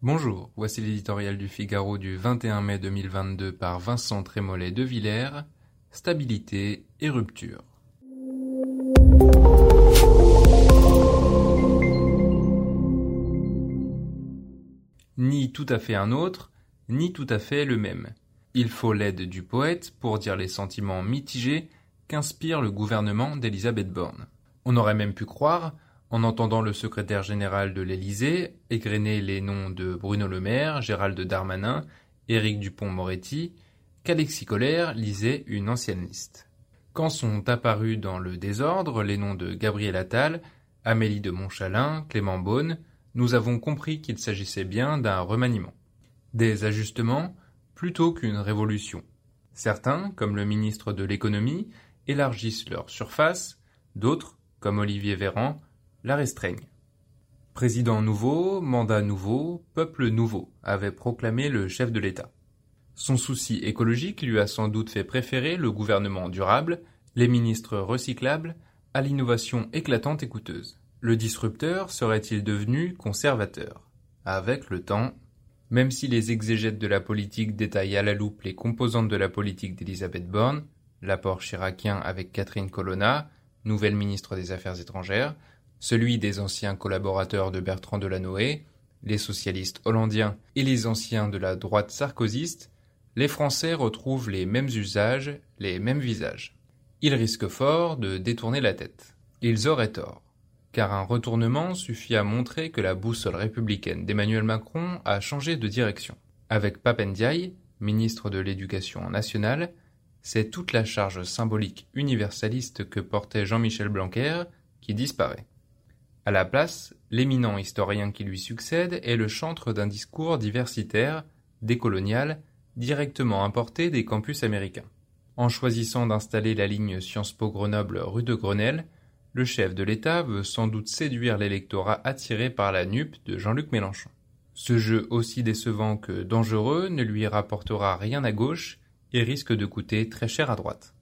Bonjour, voici l'éditorial du Figaro du 21 mai 2022 par Vincent Trémollet de Villers, Stabilité et rupture. Ni tout à fait un autre, ni tout à fait le même. Il faut l'aide du poète pour dire les sentiments mitigés qu'inspire le gouvernement d'Elisabeth Borne. On aurait même pu croire en entendant le secrétaire général de l'Élysée égrener les noms de Bruno Le Maire, Gérald Darmanin, Éric Dupont-Moretti, qu'Alexis Collère lisait une ancienne liste. Quand sont apparus dans le désordre les noms de Gabriel Attal, Amélie de Montchalin, Clément Beaune, nous avons compris qu'il s'agissait bien d'un remaniement. Des ajustements plutôt qu'une révolution. Certains, comme le ministre de l'économie, élargissent leur surface, d'autres, comme Olivier Véran, la restreignent. Président nouveau, mandat nouveau, peuple nouveau, avait proclamé le chef de l'État. Son souci écologique lui a sans doute fait préférer le gouvernement durable, les ministres recyclables, à l'innovation éclatante et coûteuse. Le disrupteur serait-il devenu conservateur? Avec le temps, même si les exégètes de la politique détaillent à la loupe les composantes de la politique d'Elisabeth Borne, l'apport chiracien avec Catherine Colonna, nouvelle ministre des Affaires étrangères, celui des anciens collaborateurs de Bertrand Delanoë, les socialistes hollandiens et les anciens de la droite sarkozyste, les Français retrouvent les mêmes usages, les mêmes visages. Ils risquent fort de détourner la tête. Ils auraient tort, car un retournement suffit à montrer que la boussole républicaine d'Emmanuel Macron a changé de direction. Avec Papendiaï, ministre de l'Éducation nationale, c'est toute la charge symbolique universaliste que portait Jean-Michel Blanquer qui disparaît. À la place, l'éminent historien qui lui succède est le chantre d'un discours diversitaire, décolonial, directement importé des campus américains. En choisissant d'installer la ligne Sciences Po Grenoble rue de Grenelle, le chef de l'État veut sans doute séduire l'électorat attiré par la nupe de Jean-Luc Mélenchon. Ce jeu aussi décevant que dangereux ne lui rapportera rien à gauche et risque de coûter très cher à droite.